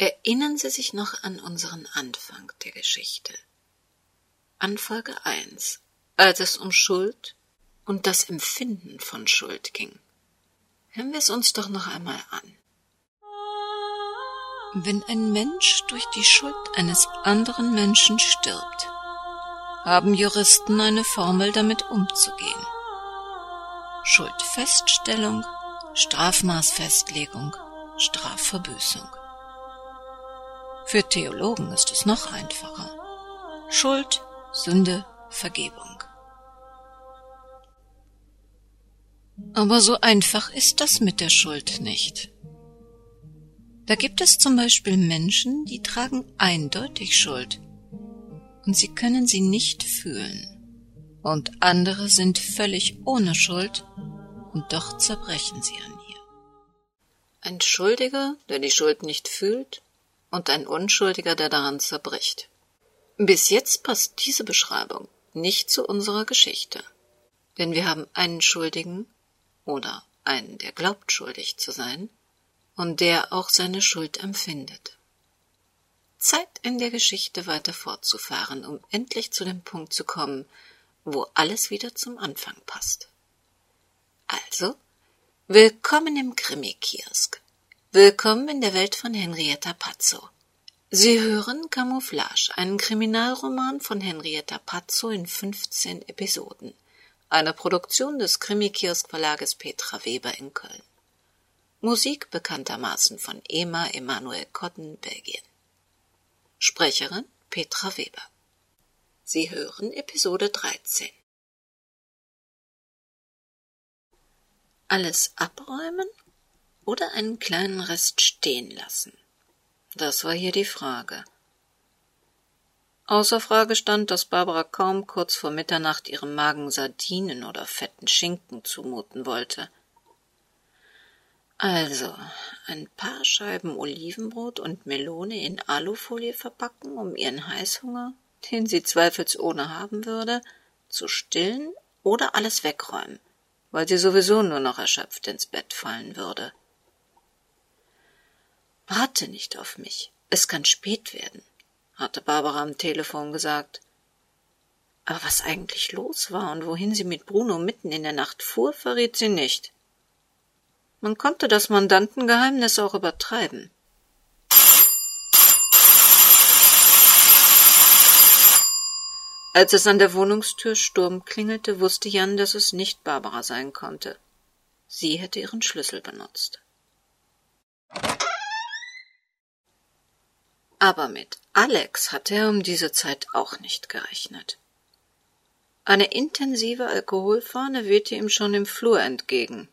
Erinnern Sie sich noch an unseren Anfang der Geschichte? An Folge 1, als es um Schuld und das Empfinden von Schuld ging. Hören wir es uns doch noch einmal an. Wenn ein Mensch durch die Schuld eines anderen Menschen stirbt, haben Juristen eine Formel damit umzugehen. Schuldfeststellung, Strafmaßfestlegung, Strafverbüßung. Für Theologen ist es noch einfacher. Schuld, Sünde, Vergebung. Aber so einfach ist das mit der Schuld nicht. Da gibt es zum Beispiel Menschen, die tragen eindeutig Schuld und sie können sie nicht fühlen. Und andere sind völlig ohne Schuld und doch zerbrechen sie an ihr. Ein Schuldiger, der die Schuld nicht fühlt, und ein Unschuldiger, der daran zerbricht. Bis jetzt passt diese Beschreibung nicht zu unserer Geschichte, denn wir haben einen Schuldigen oder einen, der glaubt schuldig zu sein, und der auch seine Schuld empfindet. Zeit in der Geschichte weiter fortzufahren, um endlich zu dem Punkt zu kommen, wo alles wieder zum Anfang passt. Also, willkommen im Krimi-Kiosk. Willkommen in der Welt von Henrietta Pazzo. Sie hören Camouflage, einen Kriminalroman von Henrietta Pazzo in 15 Episoden, eine Produktion des Krimi-Kiosk Verlages Petra Weber in Köln. Musik bekanntermaßen von Ema Emanuel Cotton, Belgien. Sprecherin Petra Weber. Sie hören Episode 13. Alles abräumen oder einen kleinen Rest stehen lassen? Das war hier die Frage. Außer Frage stand, dass Barbara kaum kurz vor Mitternacht ihrem Magen Sardinen oder fetten Schinken zumuten wollte. Also, ein paar Scheiben Olivenbrot und Melone in Alufolie verpacken, um ihren Heißhunger, den sie zweifelsohne haben würde, zu stillen oder alles wegräumen, weil sie sowieso nur noch erschöpft ins Bett fallen würde. Warte nicht auf mich. Es kann spät werden, hatte Barbara am Telefon gesagt. Aber was eigentlich los war und wohin sie mit Bruno mitten in der Nacht fuhr, verriet sie nicht. Man konnte das Mandantengeheimnis auch übertreiben. Als es an der Wohnungstür Sturm klingelte, wusste Jan, dass es nicht Barbara sein konnte. Sie hätte ihren Schlüssel benutzt. Aber mit Alex hatte er um diese Zeit auch nicht gerechnet. Eine intensive Alkoholfahne wehte ihm schon im Flur entgegen.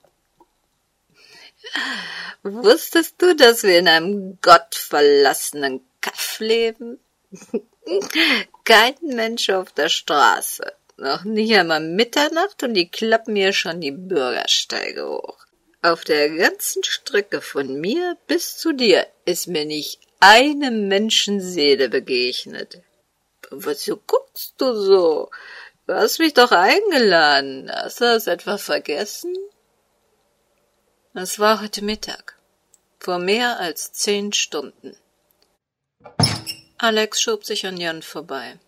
Wusstest du, dass wir in einem gottverlassenen Kaff leben? Kein Mensch auf der Straße. Noch nicht einmal Mitternacht und die klappen hier schon die Bürgersteige hoch. Auf der ganzen Strecke von mir bis zu dir ist mir nicht eine Menschenseele begegnet. Wozu guckst du so? Du hast mich doch eingeladen. Hast du das etwa vergessen? Es war heute Mittag. Vor mehr als zehn Stunden. Alex schob sich an Jan vorbei.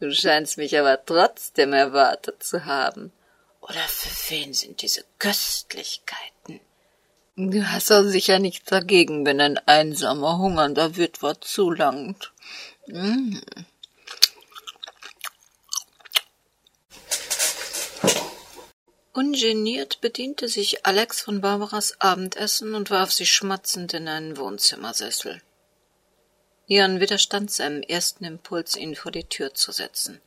Du scheinst mich aber trotzdem erwartet zu haben. Oder für wen sind diese Köstlichkeiten? Du hast doch sicher nichts dagegen, wenn ein einsamer, hungernder Witwer zulangt. Mm. Ungeniert bediente sich Alex von Barbaras Abendessen und warf sich schmatzend in einen Wohnzimmersessel. Jan widerstand seinem ersten Impuls, ihn vor die Tür zu setzen.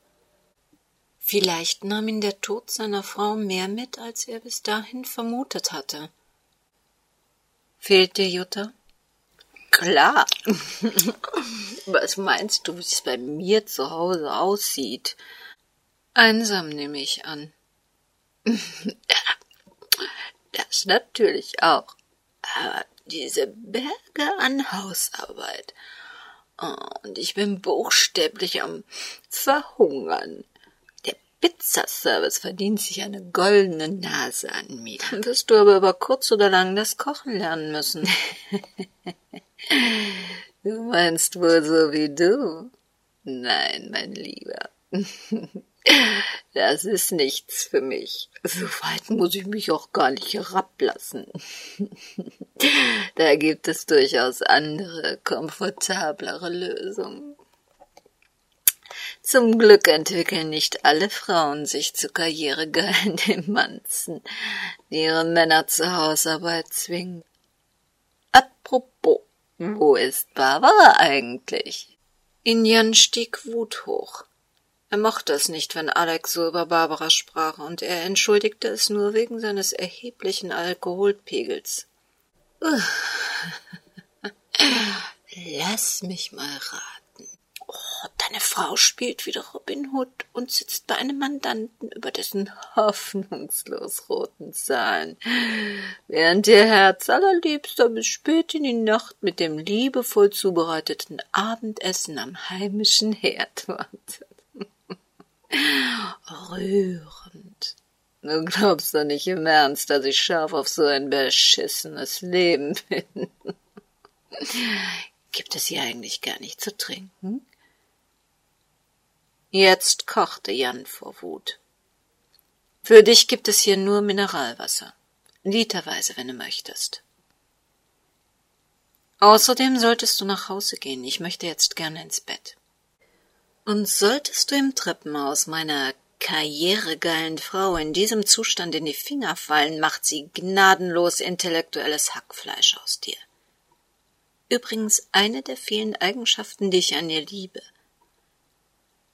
Vielleicht nahm ihn der Tod seiner Frau mehr mit, als er bis dahin vermutet hatte. Fehlt dir Jutta? Klar. Was meinst du, wie es bei mir zu Hause aussieht? Einsam nehme ich an. Das natürlich auch. Aber diese Berge an Hausarbeit. Und ich bin buchstäblich am Verhungern. Pizzaservice verdient sich eine goldene Nase an mir. Dann wirst du aber über kurz oder lang das Kochen lernen müssen. Du meinst wohl so wie du? Nein, mein Lieber. Das ist nichts für mich. So weit muss ich mich auch gar nicht herablassen. Da gibt es durchaus andere, komfortablere Lösungen. Zum Glück entwickeln nicht alle Frauen sich zu karrieregeilen Demanzen, die ihre Männer zur Hausarbeit zwingen. Apropos, wo ist Barbara eigentlich? In Jan stieg Wut hoch. Er mochte es nicht, wenn Alex so über Barbara sprach, und er entschuldigte es nur wegen seines erheblichen Alkoholpegels. Lass mich mal raten. Deine Frau spielt wieder Robin Hood und sitzt bei einem Mandanten über dessen hoffnungslos roten Zahlen, während ihr Herz allerliebster bis spät in die Nacht mit dem liebevoll zubereiteten Abendessen am heimischen Herd wartet. Rührend. Du glaubst doch nicht im Ernst, dass ich scharf auf so ein beschissenes Leben bin. Gibt es hier eigentlich gar nicht zu trinken? Jetzt kochte Jan vor Wut. Für dich gibt es hier nur Mineralwasser. Literweise, wenn du möchtest. Außerdem solltest du nach Hause gehen. Ich möchte jetzt gerne ins Bett. Und solltest du im Treppenhaus meiner karrieregeilen Frau in diesem Zustand in die Finger fallen, macht sie gnadenlos intellektuelles Hackfleisch aus dir. Übrigens eine der vielen Eigenschaften, die ich an ihr liebe.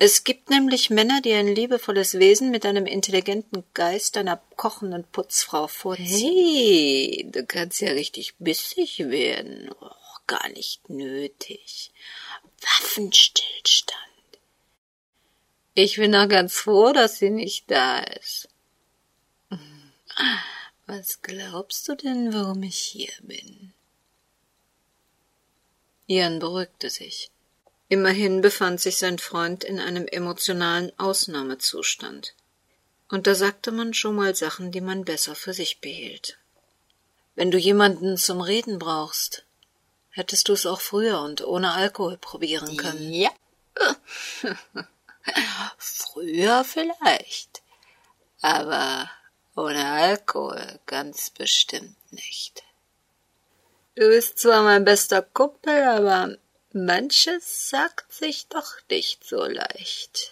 Es gibt nämlich Männer, die ein liebevolles Wesen mit einem intelligenten Geist einer kochenden Putzfrau vorziehen. Hey, du kannst ja richtig bissig werden. Oh, gar nicht nötig. Waffenstillstand. Ich bin auch ganz froh, dass sie nicht da ist. Was glaubst du denn, warum ich hier bin? Ian beruhigte sich. Immerhin befand sich sein Freund in einem emotionalen Ausnahmezustand. Und da sagte man schon mal Sachen, die man besser für sich behielt. Wenn du jemanden zum Reden brauchst, hättest du es auch früher und ohne Alkohol probieren können. Ja. Früher vielleicht, aber ohne Alkohol ganz bestimmt nicht. Du bist zwar mein bester Kumpel, aber manches sagt sich doch nicht so leicht.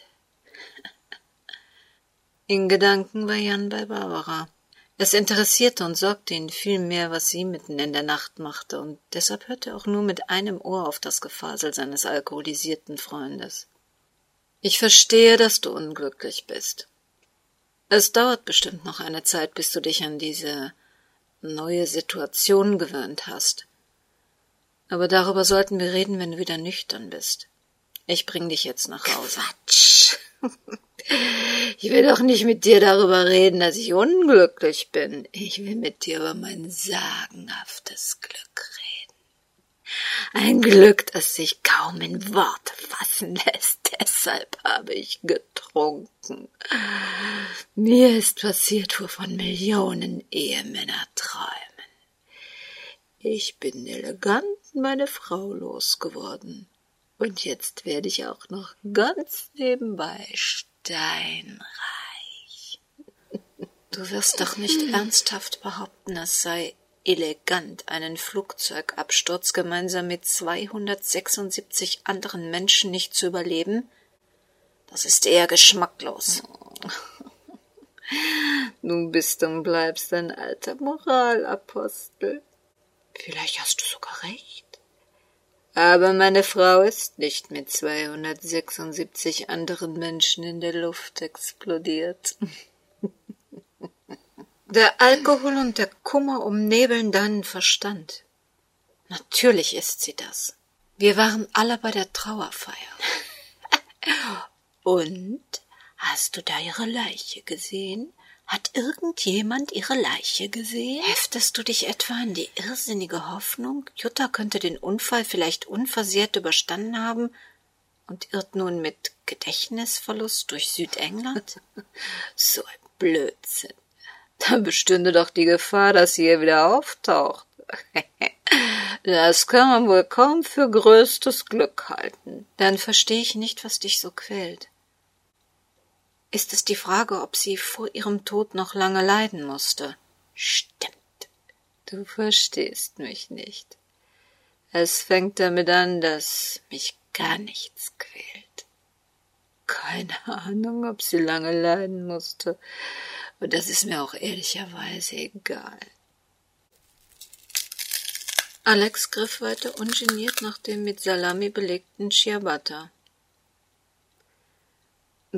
In Gedanken war Jan bei Barbara. Es interessierte und sorgte ihn viel mehr, was sie mitten in der Nacht machte, und deshalb hörte er auch nur mit einem Ohr auf das Gefasel seines alkoholisierten Freundes. Ich verstehe, dass du unglücklich bist. Es dauert bestimmt noch eine Zeit, bis du dich an diese neue Situation gewöhnt hast. Aber darüber sollten wir reden, wenn du wieder nüchtern bist. Ich bring dich jetzt nach Hause. Quatsch. Ich will doch nicht mit dir darüber reden, dass ich unglücklich bin. Ich will mit dir über mein sagenhaftes Glück reden. Ein Glück, das sich kaum in Worte fassen lässt. Deshalb habe ich getrunken. Mir ist passiert, wovon Millionen Ehemänner träumen. Ich bin elegant meine Frau losgeworden. Und jetzt werde ich auch noch ganz nebenbei steinreich. Du wirst doch nicht ernsthaft behaupten, es sei elegant, einen Flugzeugabsturz gemeinsam mit 276 anderen Menschen nicht zu überleben? Das ist eher geschmacklos. Du bist und bleibst ein alter Moralapostel. Vielleicht hast du sogar recht. Aber meine Frau ist nicht mit 276 anderen Menschen in der Luft explodiert. Der Alkohol und der Kummer umnebeln deinen Verstand. Natürlich ist sie das. Wir waren alle bei der Trauerfeier. und? Hast du da ihre Leiche gesehen? Hat irgendjemand ihre Leiche gesehen? Heftest du dich etwa an die irrsinnige Hoffnung, Jutta könnte den Unfall vielleicht unversehrt überstanden haben und irrt nun mit Gedächtnisverlust durch Südengland? so ein Blödsinn. Da bestünde doch die Gefahr, dass sie hier wieder auftaucht. Das kann man wohl kaum für größtes Glück halten. Dann verstehe ich nicht, was dich so quält. Ist es die Frage, ob sie vor ihrem Tod noch lange leiden musste? Stimmt. Du verstehst mich nicht. Es fängt damit an, dass mich gar nichts quält. Keine Ahnung, ob sie lange leiden musste. Und das ist mir auch ehrlicherweise egal. Alex griff weiter ungeniert nach dem mit Salami belegten Ciabatta.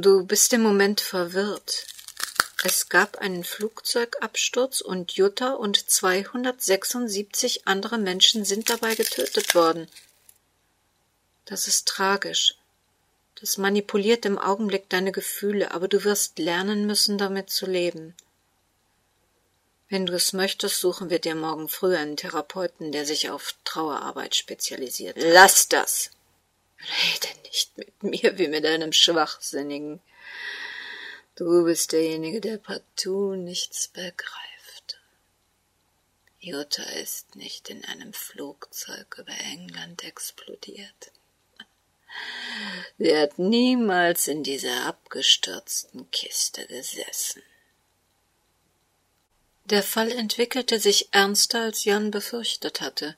Du bist im Moment verwirrt. Es gab einen Flugzeugabsturz und Jutta und 276 andere Menschen sind dabei getötet worden. Das ist tragisch. Das manipuliert im Augenblick deine Gefühle, aber du wirst lernen müssen, damit zu leben. Wenn du es möchtest, suchen wir dir morgen früh einen Therapeuten, der sich auf Trauerarbeit spezialisiert. Lass das! Rede nicht mit mir wie mit einem Schwachsinnigen. Du bist derjenige, der partout nichts begreift. Jutta ist nicht in einem Flugzeug über England explodiert. Sie hat niemals in dieser abgestürzten Kiste gesessen. Der Fall entwickelte sich ernster, als Jan befürchtet hatte.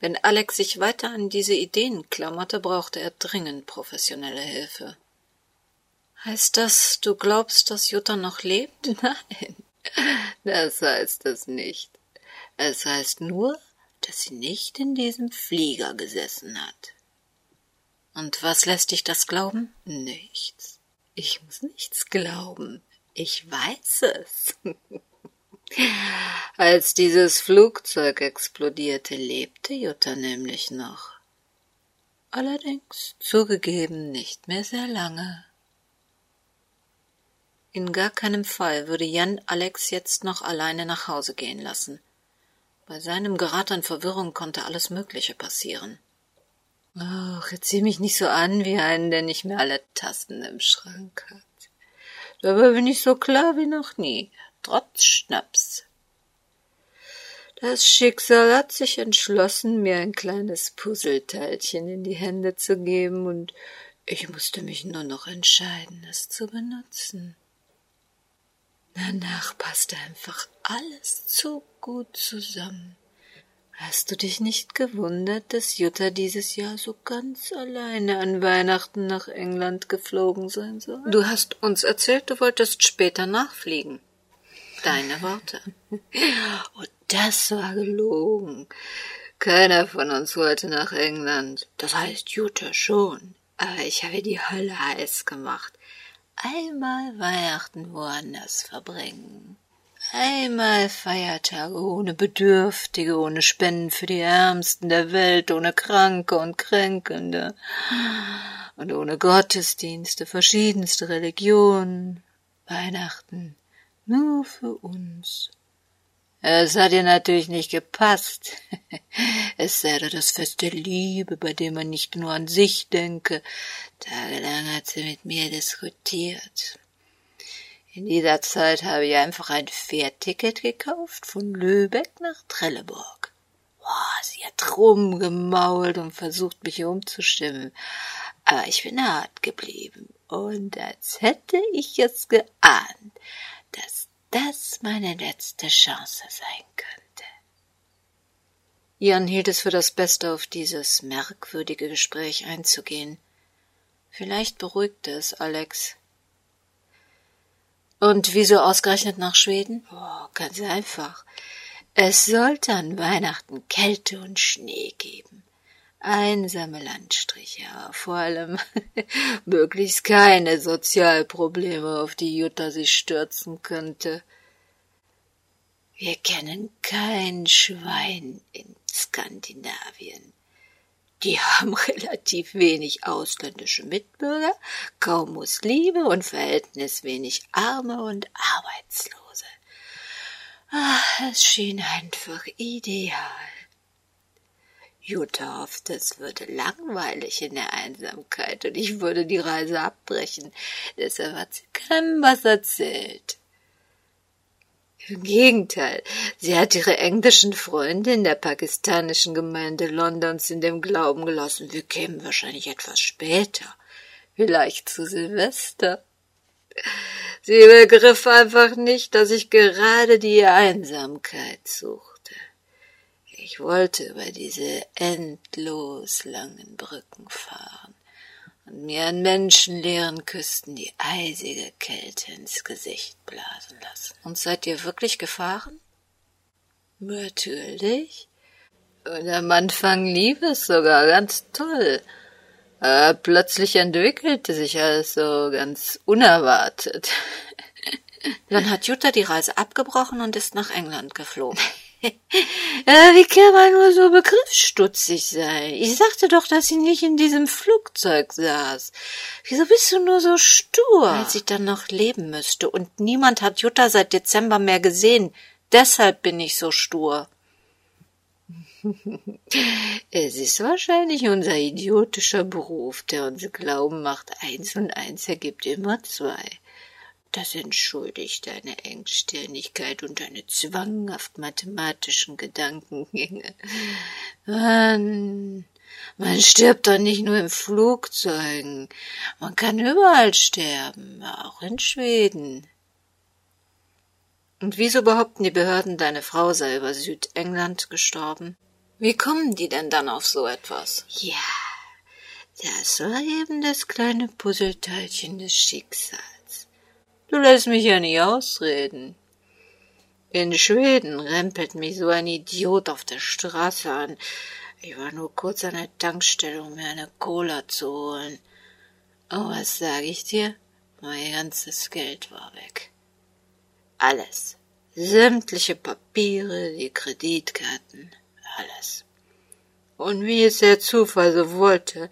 Wenn Alex sich weiter an diese Ideen klammerte, brauchte er dringend professionelle Hilfe. Heißt das, du glaubst, dass Jutta noch lebt? Nein, das heißt es nicht. Es heißt nur, dass sie nicht in diesem Flieger gesessen hat. Und was lässt dich das glauben? Nichts. Ich muss nichts glauben. Ich weiß es. Als dieses Flugzeug explodierte, lebte Jutta nämlich noch. Allerdings zugegeben nicht mehr sehr lange. In gar keinem Fall würde Jan Alex jetzt noch alleine nach Hause gehen lassen. Bei seinem Grad an Verwirrung konnte alles Mögliche passieren. Ach, jetzt sieh mich nicht so an wie einen, der nicht mehr alle Tasten im Schrank hat. Dabei bin ich so klar wie noch nie trotz Schnaps. Das Schicksal hat sich entschlossen, mir ein kleines Puzzleteilchen in die Hände zu geben, und ich musste mich nur noch entscheiden, es zu benutzen. Danach passte einfach alles zu gut zusammen. Hast du dich nicht gewundert, dass Jutta dieses Jahr so ganz alleine an Weihnachten nach England geflogen sein soll? Du hast uns erzählt, du wolltest später nachfliegen. Deine Worte. Und das war gelogen. Keiner von uns wollte nach England. Das heißt Jutta schon. Aber ich habe die Hölle heiß gemacht. Einmal Weihnachten woanders verbringen. Einmal Feiertage ohne Bedürftige, ohne Spenden für die Ärmsten der Welt, ohne Kranke und Kränkelnde und ohne Gottesdienste, verschiedenste Religionen. Weihnachten nur für uns. Es hat ihr natürlich nicht gepasst. Es sei doch das Fest der Liebe, bei dem man nicht nur an sich denke. Tagelang hat sie mit mir diskutiert. In dieser Zeit habe ich einfach ein Fährticket gekauft von Lübeck nach Trelleborg. Boah, sie hat rumgemault und versucht, mich umzustimmen. Aber ich bin hart geblieben. Und als hätte ich es geahnt, dass das meine letzte Chance sein könnte. Jan hielt es für das Beste, auf dieses merkwürdige Gespräch einzugehen. Vielleicht beruhigte es Alex. Und wieso ausgerechnet nach Schweden? Oh, ganz einfach. Es sollte an Weihnachten Kälte und Schnee geben einsame Landstriche, aber vor allem möglichst keine Sozialprobleme, auf die Jutta sich stürzen könnte. Wir kennen kein Schwein in Skandinavien. Die haben relativ wenig ausländische Mitbürger, kaum Muslime und verhältnis wenig Arme und Arbeitslose. Ach, es schien einfach ideal. Jutta hoffte, es würde langweilig in der Einsamkeit und ich würde die Reise abbrechen. Deshalb hat sie keinem was erzählt. Im Gegenteil, sie hat ihre englischen Freunde in der pakistanischen Gemeinde Londons in dem Glauben gelassen, wir kämen wahrscheinlich etwas später, vielleicht zu Silvester. Sie begriff einfach nicht, dass ich gerade die Einsamkeit suchte. Ich wollte über diese endlos langen Brücken fahren und mir an menschenleeren Küsten die eisige Kälte ins Gesicht blasen lassen. Und seid ihr wirklich gefahren? Natürlich. Und am Anfang lief es sogar ganz toll. Aber plötzlich entwickelte sich alles so ganz unerwartet. Dann hat Jutta die Reise abgebrochen und ist nach England geflogen. Wie kann man nur so begriffsstutzig sein? Ich sagte doch, dass sie nicht in diesem Flugzeug saß. Wieso bist du nur so stur? Weil sie dann noch leben müsste und niemand hat Jutta seit Dezember mehr gesehen. Deshalb bin ich so stur. es ist wahrscheinlich unser idiotischer Beruf, der uns glauben macht, eins und eins ergibt immer zwei. Das entschuldigt deine Engstirnigkeit und deine zwanghaft mathematischen Gedankengänge. Mann, man stirbt doch nicht nur in Flugzeugen. Man kann überall sterben, auch in Schweden. Und wieso behaupten die Behörden, deine Frau sei über Südengland gestorben? Wie kommen die denn dann auf so etwas? Ja, das war eben das kleine Puzzleteilchen des Schicksals. Du lässt mich ja nicht ausreden. In Schweden rempelt mich so ein Idiot auf der Straße an. Ich war nur kurz an der Tankstelle, um mir eine Cola zu holen. Oh, was sag ich dir? Mein ganzes Geld war weg. Alles. Sämtliche Papiere, die Kreditkarten, alles. Und wie es der Zufall so wollte,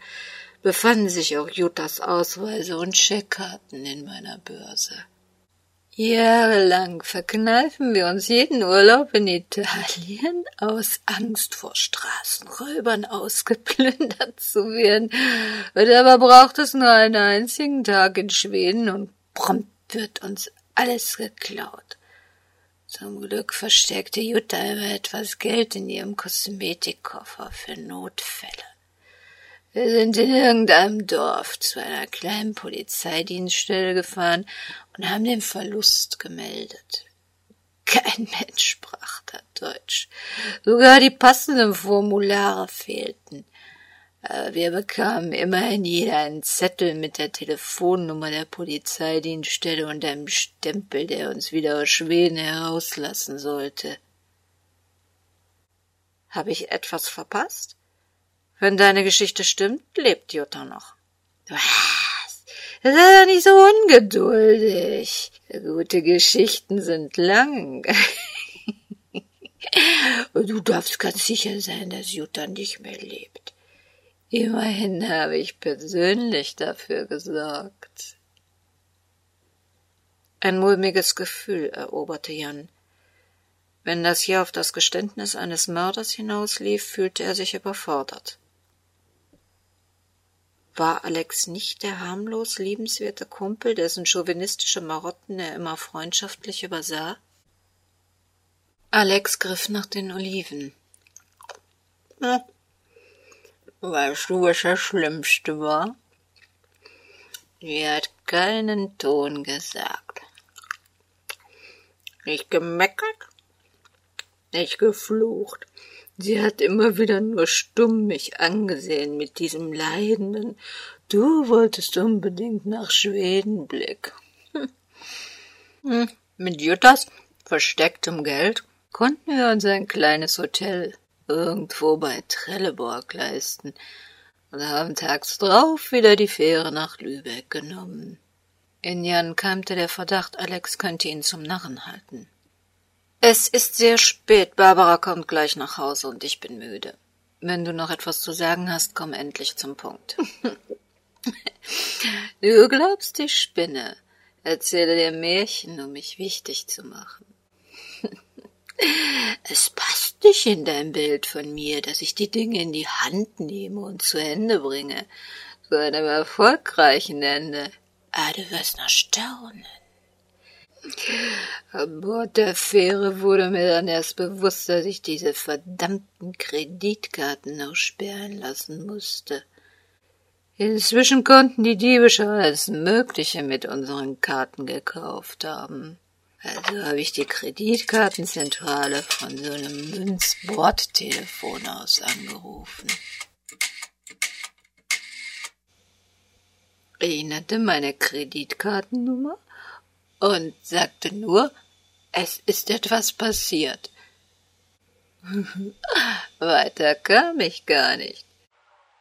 befanden sich auch Juttas Ausweise und Scheckkarten in meiner Börse. Jahrelang verkneifen wir uns jeden Urlaub in Italien aus Angst vor Straßenräubern ausgeplündert zu werden. Und aber braucht es nur einen einzigen Tag in Schweden und prompt wird uns alles geklaut. Zum Glück versteckte Jutta immer etwas Geld in ihrem Kosmetikkoffer für Notfälle. Wir sind in irgendeinem Dorf zu einer kleinen Polizeidienststelle gefahren und haben den Verlust gemeldet. Kein Mensch sprach da Deutsch. Sogar die passenden Formulare fehlten. Aber wir bekamen immerhin jeder einen Zettel mit der Telefonnummer der Polizeidienststelle und einem Stempel, der uns wieder aus Schweden herauslassen sollte. Habe ich etwas verpasst? Wenn deine Geschichte stimmt, lebt Jutta noch. Was? Sei doch nicht so ungeduldig. Gute Geschichten sind lang. Du darfst ganz sicher sein, dass Jutta nicht mehr lebt. Immerhin habe ich persönlich dafür gesorgt. Ein mulmiges Gefühl eroberte Jan. Wenn das hier auf das Geständnis eines Mörders hinauslief, fühlte er sich überfordert. War Alex nicht der harmlos liebenswerte Kumpel, dessen chauvinistische Marotten er immer freundschaftlich übersah? Alex griff nach den Oliven. Hm. Weißt du, was das Schlimmste war? Sie hat keinen Ton gesagt. Nicht gemeckert, nicht geflucht, Sie hat immer wieder nur stumm mich angesehen mit diesem leidenden Du wolltest unbedingt nach Schweden Blick. Hm. Mit Juttas verstecktem Geld konnten wir uns ein kleines Hotel irgendwo bei Trelleborg leisten und haben tags drauf wieder die Fähre nach Lübeck genommen. In Jan keimte der Verdacht, Alex könnte ihn zum Narren halten. Es ist sehr spät. Barbara kommt gleich nach Hause und ich bin müde. Wenn du noch etwas zu sagen hast, komm endlich zum Punkt. du glaubst, ich spinne. Erzähle dir Märchen, um mich wichtig zu machen. es passt nicht in dein Bild von mir, dass ich die Dinge in die Hand nehme und zu Ende bringe. Zu einem erfolgreichen Ende. Ah, du wirst noch staunen. An Bord der Fähre wurde mir dann erst bewusst, dass ich diese verdammten Kreditkarten noch sperren lassen musste. Inzwischen konnten die Diebe schon alles Mögliche mit unseren Karten gekauft haben. Also habe ich die Kreditkartenzentrale von so einem Münzbordtelefon aus angerufen. Ich nannte meine Kreditkartennummer und sagte nur, es ist etwas passiert. Weiter kam ich gar nicht.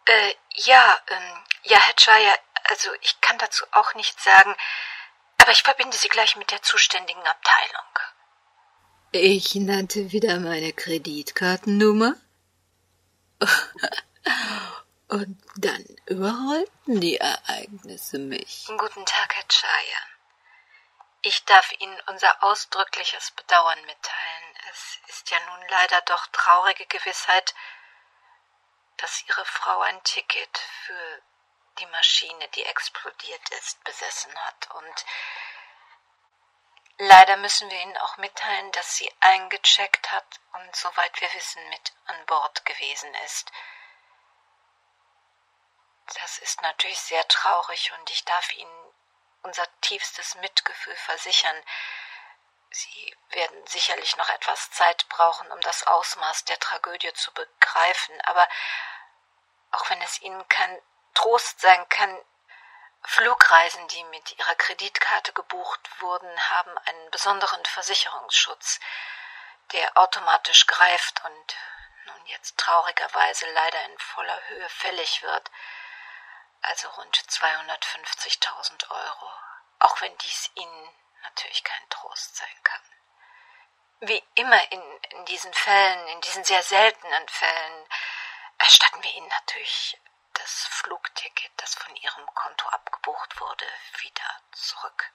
Äh, ja, ähm, ja, Herr Chaya, also ich kann dazu auch nichts sagen, aber ich verbinde Sie gleich mit der zuständigen Abteilung. Ich nannte wieder meine Kreditkartennummer. Und dann überrollten die Ereignisse mich. Guten Tag, Herr Chaya. Ich darf Ihnen unser ausdrückliches Bedauern mitteilen. Es ist ja nun leider doch traurige Gewissheit, dass Ihre Frau ein Ticket für die Maschine, die explodiert ist, besessen hat. Und leider müssen wir Ihnen auch mitteilen, dass sie eingecheckt hat und soweit wir wissen mit an Bord gewesen ist. Das ist natürlich sehr traurig und ich darf Ihnen unser tiefstes Mitgefühl versichern. Sie werden sicherlich noch etwas Zeit brauchen, um das Ausmaß der Tragödie zu begreifen, aber auch wenn es Ihnen kein Trost sein kann, Flugreisen, die mit Ihrer Kreditkarte gebucht wurden, haben einen besonderen Versicherungsschutz, der automatisch greift und nun jetzt traurigerweise leider in voller Höhe fällig wird also rund 250.000 Euro, auch wenn dies Ihnen natürlich kein Trost sein kann. Wie immer in, in diesen Fällen, in diesen sehr seltenen Fällen, erstatten wir Ihnen natürlich das Flugticket, das von Ihrem Konto abgebucht wurde, wieder zurück.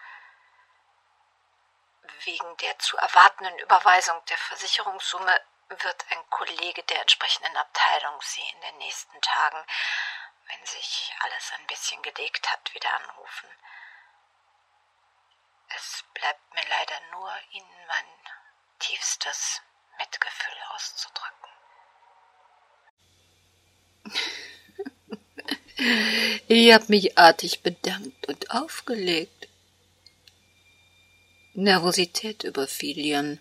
Wegen der zu erwartenden Überweisung der Versicherungssumme wird ein Kollege der entsprechenden Abteilung Sie in den nächsten Tagen wenn sich alles ein bisschen gelegt hat, wieder anrufen. Es bleibt mir leider nur, Ihnen mein tiefstes Mitgefühl auszudrücken. Ich hab mich artig bedankt und aufgelegt. Nervosität überfiel Jan.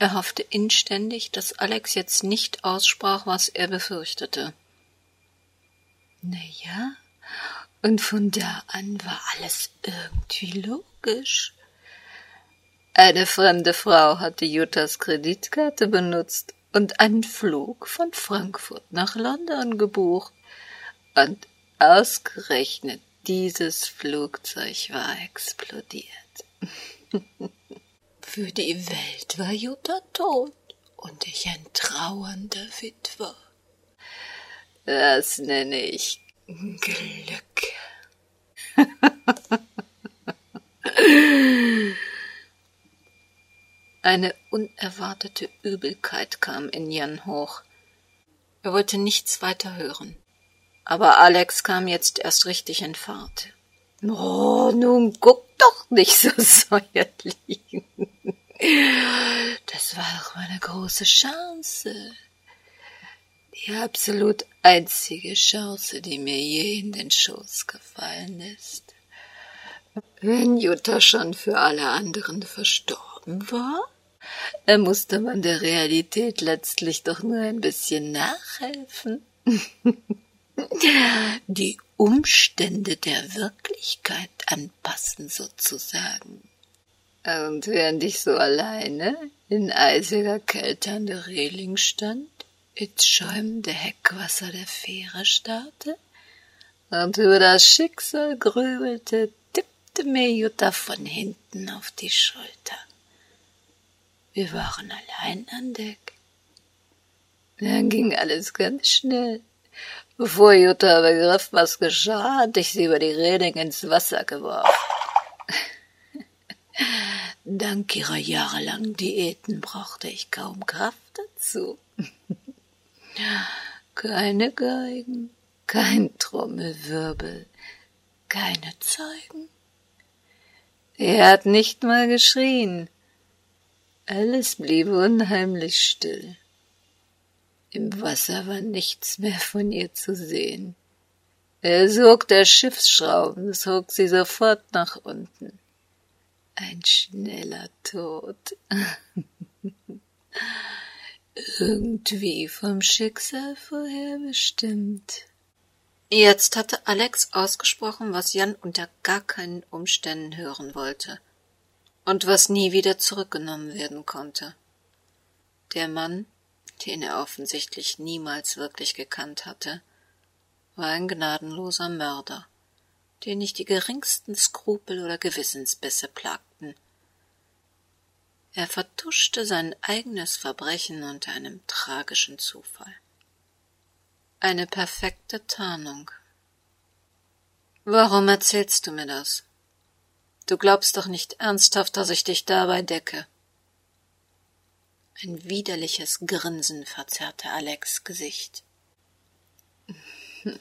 Er hoffte inständig, dass Alex jetzt nicht aussprach, was er befürchtete. Na ja, und von da an war alles irgendwie logisch. Eine fremde Frau hatte Juttas Kreditkarte benutzt und einen Flug von Frankfurt nach London gebucht. Und ausgerechnet dieses Flugzeug war explodiert. Für die Welt war Jutta tot und ich ein trauernder Witwer. Das nenne ich Glück. Eine unerwartete Übelkeit kam in Jan hoch. Er wollte nichts weiter hören. Aber Alex kam jetzt erst richtig in Fahrt. Oh, nun guck doch nicht so säuerlich. Das war doch meine große Chance die absolut einzige Chance, die mir je in den Schoß gefallen ist. Wenn Jutta schon für alle anderen verstorben war, musste man der Realität letztlich doch nur ein bisschen nachhelfen. die Umstände der Wirklichkeit anpassen sozusagen. Und während ich so alleine in eisiger Kälte an der Reling stand, ins schäumende Heckwasser der Fähre starrte und über das Schicksal grübelte, tippte mir Jutta von hinten auf die Schulter. Wir waren allein an Deck. Dann ging alles ganz schnell. Bevor Jutta begriff, was geschah, hatte ich sie über die Reling ins Wasser geworfen. Dank ihrer jahrelangen Diäten brauchte ich kaum Kraft dazu. Keine Geigen, kein Trommelwirbel, keine Zeugen. Er hat nicht mal geschrien. Alles blieb unheimlich still. Im Wasser war nichts mehr von ihr zu sehen. Er sog der Schiffsschrauben, zog sie sofort nach unten. Ein schneller Tod. Irgendwie vom Schicksal vorherbestimmt. Jetzt hatte Alex ausgesprochen, was Jan unter gar keinen Umständen hören wollte und was nie wieder zurückgenommen werden konnte. Der Mann, den er offensichtlich niemals wirklich gekannt hatte, war ein gnadenloser Mörder, den nicht die geringsten Skrupel oder Gewissensbisse plagten. Er vertuschte sein eigenes Verbrechen unter einem tragischen Zufall. Eine perfekte Tarnung. Warum erzählst du mir das? Du glaubst doch nicht ernsthaft, dass ich dich dabei decke. Ein widerliches Grinsen verzerrte Alex Gesicht.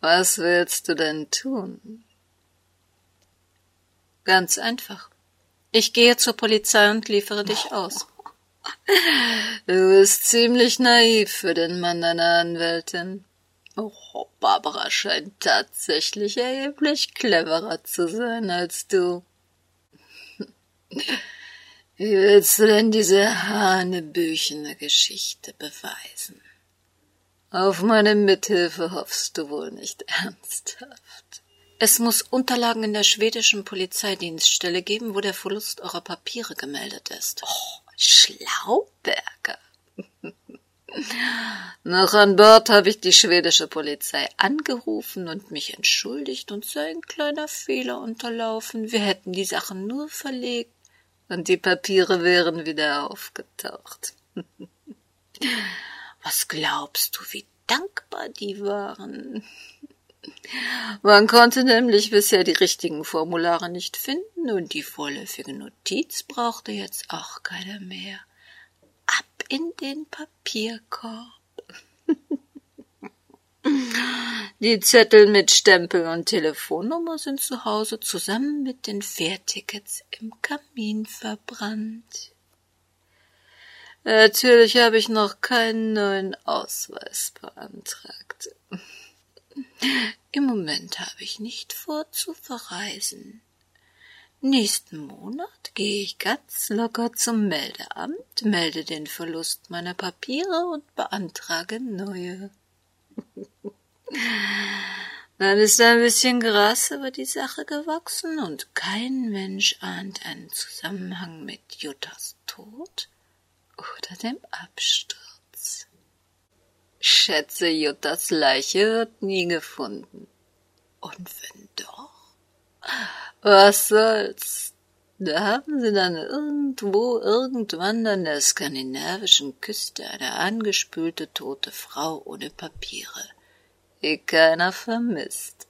Was willst du denn tun? Ganz einfach. Ich gehe zur Polizei und liefere dich aus. Du bist ziemlich naiv für den Mann deiner Anwältin. Oh, Barbara scheint tatsächlich erheblich cleverer zu sein als du. Wie willst du denn diese hanebüchene Geschichte beweisen? Auf meine Mithilfe hoffst du wohl nicht ernsthaft. Es muss Unterlagen in der schwedischen Polizeidienststelle geben, wo der Verlust eurer Papiere gemeldet ist. Oh, Schlauberger. Noch an Bord habe ich die schwedische Polizei angerufen und mich entschuldigt und sei ein kleiner Fehler unterlaufen. Wir hätten die Sachen nur verlegt und die Papiere wären wieder aufgetaucht. Was glaubst du, wie dankbar die waren? Man konnte nämlich bisher die richtigen Formulare nicht finden und die vorläufige Notiz brauchte jetzt auch keiner mehr. Ab in den Papierkorb. Die Zettel mit Stempel und Telefonnummer sind zu Hause zusammen mit den Fährtickets im Kamin verbrannt. Natürlich habe ich noch keinen neuen Ausweis beantragt. Im Moment habe ich nicht vor zu verreisen. Nächsten Monat gehe ich ganz locker zum Meldeamt, melde den Verlust meiner Papiere und beantrage neue. Dann ist ein bisschen Gras über die Sache gewachsen und kein Mensch ahnt einen Zusammenhang mit Juttas Tod oder dem Absturz. Schätze, Juttas Leiche wird nie gefunden. Und wenn doch? Was soll's? Da haben sie dann irgendwo, irgendwann an der skandinavischen Küste eine angespülte tote Frau ohne Papiere, die keiner vermisst.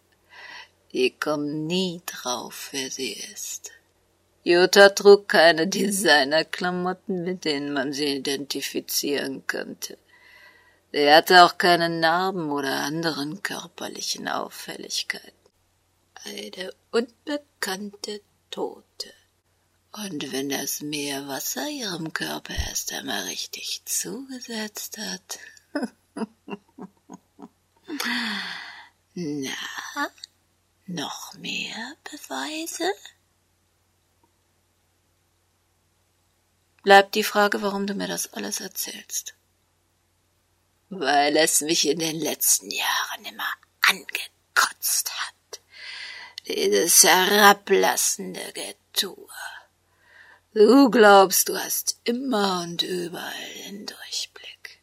Die kommen nie drauf, wer sie ist. Jutta trug keine Designerklamotten, mit denen man sie identifizieren könnte. Sie hatte auch keine Narben oder anderen körperlichen Auffälligkeiten. Eine unbekannte Tote. Und wenn das Meerwasser ihrem Körper erst einmal richtig zugesetzt hat. Na, noch mehr Beweise? Bleibt die Frage, warum du mir das alles erzählst. Weil es mich in den letzten Jahren immer angekotzt hat dieses herablassende Getue. Du glaubst, du hast immer und überall den Durchblick.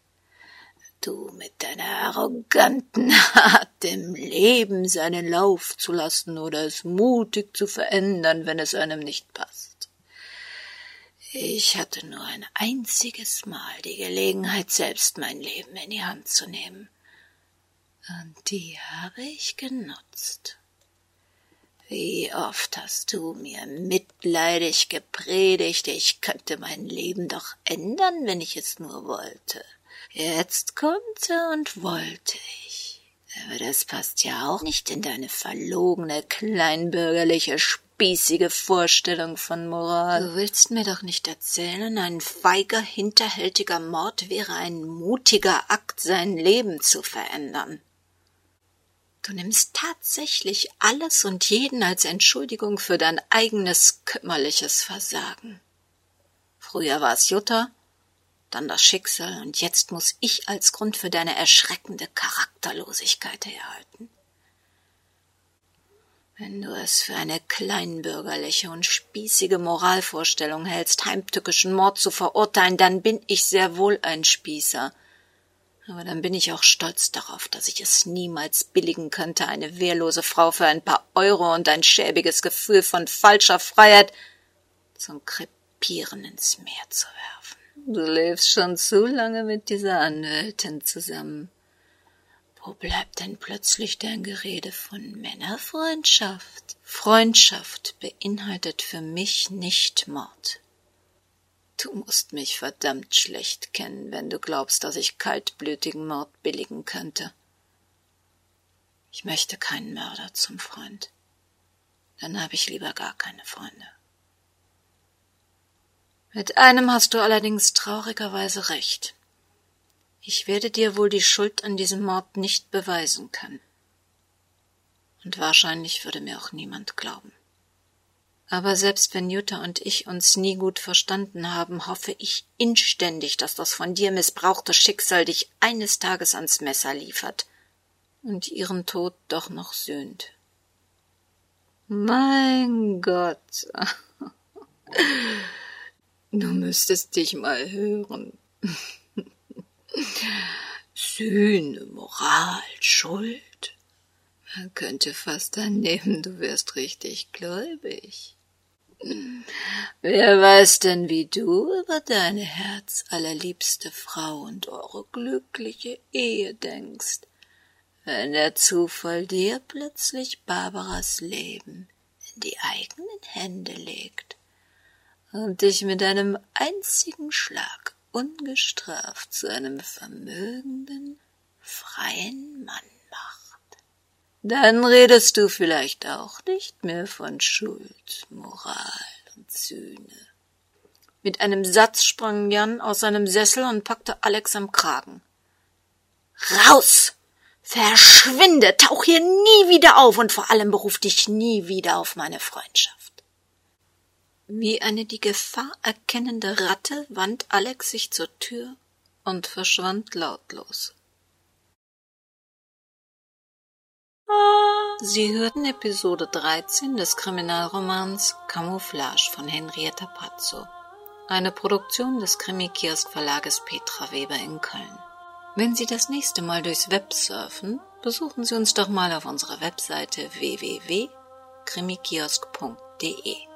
Du mit deiner arroganten Art, dem Leben seinen Lauf zu lassen oder es mutig zu verändern, wenn es einem nicht passt. Ich hatte nur ein einziges Mal die Gelegenheit, selbst mein Leben in die Hand zu nehmen. Und die habe ich genutzt. Wie oft hast du mir mitleidig gepredigt, ich könnte mein Leben doch ändern, wenn ich es nur wollte. Jetzt konnte und wollte ich. Aber das passt ja auch nicht in deine verlogene, kleinbürgerliche, spießige Vorstellung von Moral. Du willst mir doch nicht erzählen, ein feiger, hinterhältiger Mord wäre ein mutiger Akt, sein Leben zu verändern. Du nimmst tatsächlich alles und jeden als Entschuldigung für dein eigenes kümmerliches Versagen. Früher war es Jutta, dann das Schicksal und jetzt muss ich als Grund für deine erschreckende Charakterlosigkeit herhalten. Wenn du es für eine kleinbürgerliche und spießige Moralvorstellung hältst, heimtückischen Mord zu verurteilen, dann bin ich sehr wohl ein Spießer. Aber dann bin ich auch stolz darauf, dass ich es niemals billigen könnte, eine wehrlose Frau für ein paar Euro und ein schäbiges Gefühl von falscher Freiheit zum Krepieren ins Meer zu werfen. Du lebst schon zu lange mit dieser Anwältin zusammen. Wo bleibt denn plötzlich dein Gerede von Männerfreundschaft? Freundschaft beinhaltet für mich nicht Mord. Du musst mich verdammt schlecht kennen, wenn du glaubst, dass ich kaltblütigen Mord billigen könnte. Ich möchte keinen Mörder zum Freund. Dann habe ich lieber gar keine Freunde. Mit einem hast du allerdings traurigerweise recht. Ich werde dir wohl die Schuld an diesem Mord nicht beweisen können. Und wahrscheinlich würde mir auch niemand glauben. Aber selbst wenn Jutta und ich uns nie gut verstanden haben, hoffe ich inständig, dass das von dir missbrauchte Schicksal dich eines Tages ans Messer liefert und ihren Tod doch noch sühnt. Mein Gott. Du müsstest dich mal hören. Sühne, Moral, Schuld. Man könnte fast annehmen, du wärst richtig gläubig. Wer weiß denn, wie du über deine herzallerliebste Frau und eure glückliche Ehe denkst, wenn der Zufall dir plötzlich Barbaras Leben in die eigenen Hände legt und dich mit einem einzigen Schlag ungestraft zu einem vermögenden, freien Mann macht. Dann redest du vielleicht auch nicht mehr von Schuld, Moral und Sühne. Mit einem Satz sprang Jan aus seinem Sessel und packte Alex am Kragen. Raus! Verschwinde! Tauch hier nie wieder auf und vor allem beruf dich nie wieder auf meine Freundschaft. Wie eine die Gefahr erkennende Ratte wand Alex sich zur Tür und verschwand lautlos. Sie hörten Episode 13 des Kriminalromans Camouflage von Henrietta Pazzo, eine Produktion des Krimi-Kiosk Verlages Petra Weber in Köln. Wenn Sie das nächste Mal durchs Web surfen, besuchen Sie uns doch mal auf unserer Webseite www.krimikiosk.de.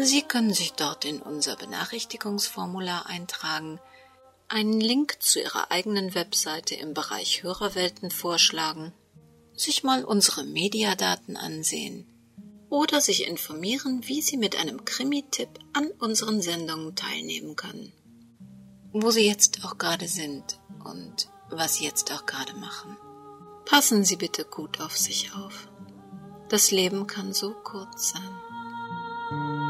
Sie können sich dort in unser Benachrichtigungsformular eintragen, einen Link zu Ihrer eigenen Webseite im Bereich Hörerwelten vorschlagen, sich mal unsere Mediadaten ansehen oder sich informieren, wie Sie mit einem Krimi-Tipp an unseren Sendungen teilnehmen können. Wo Sie jetzt auch gerade sind und was Sie jetzt auch gerade machen. Passen Sie bitte gut auf sich auf. Das Leben kann so kurz sein.